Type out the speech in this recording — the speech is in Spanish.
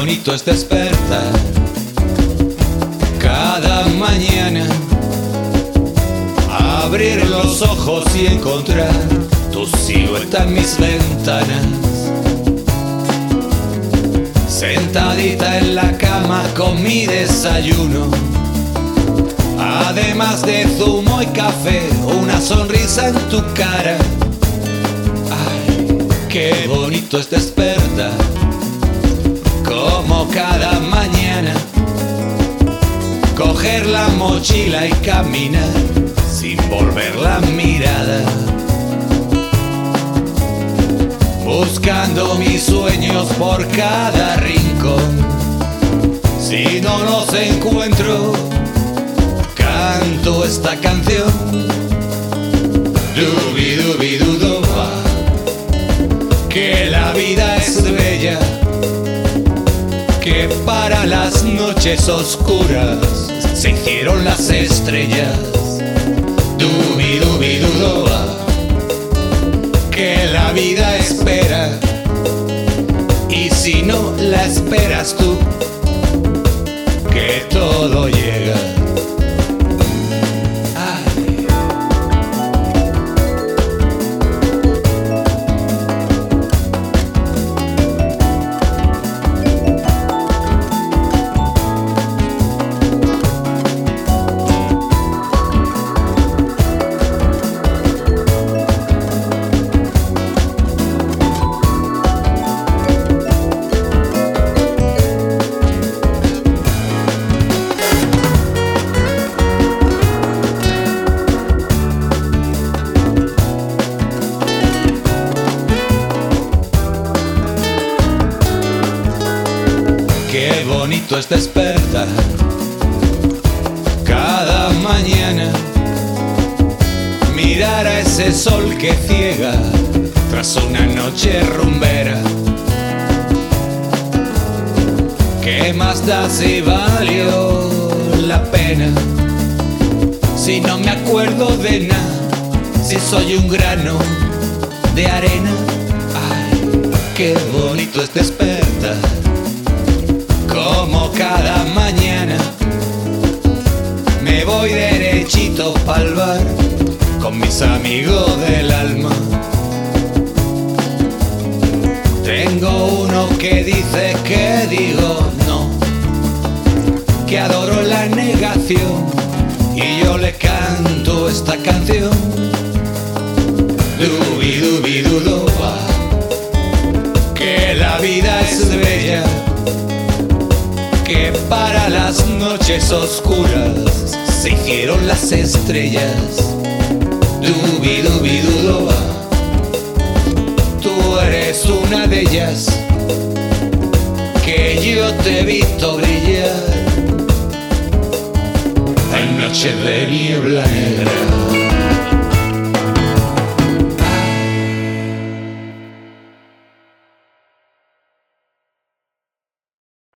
bonito es despertar cada mañana, abrir los ojos y encontrar tu silueta en mis ventanas. Sentadita en la cama con mi desayuno. Además de zumo y café, una sonrisa en tu cara. Ay, qué bonito es despertar como cada mañana. Coger la mochila y caminar sin volver la mirada. Buscando mis sueños por cada rincón. Si no los encuentro, canto esta canción. Dubi dubi dudoba, que para las noches oscuras se hicieron las estrellas. Dubi dubi dudoba, que la vida espera. Y si no la esperas tú, que todo bonito es despertar cada mañana, mirar a ese sol que ciega tras una noche rumbera. ¿Qué más da si valió la pena? Si no me acuerdo de nada, si soy un grano de arena. Ay, qué bonito es despertar cada mañana me voy derechito pa'l bar con mis amigos del alma. Tengo uno que dice que digo no, que adoro la negación y yo le canto esta canción. Dubi dubi dudoba, que para las noches oscuras se hicieron las estrellas. Dubi dubi dudoba, tú eres una de ellas que yo te he visto brillar en noche de niebla negra.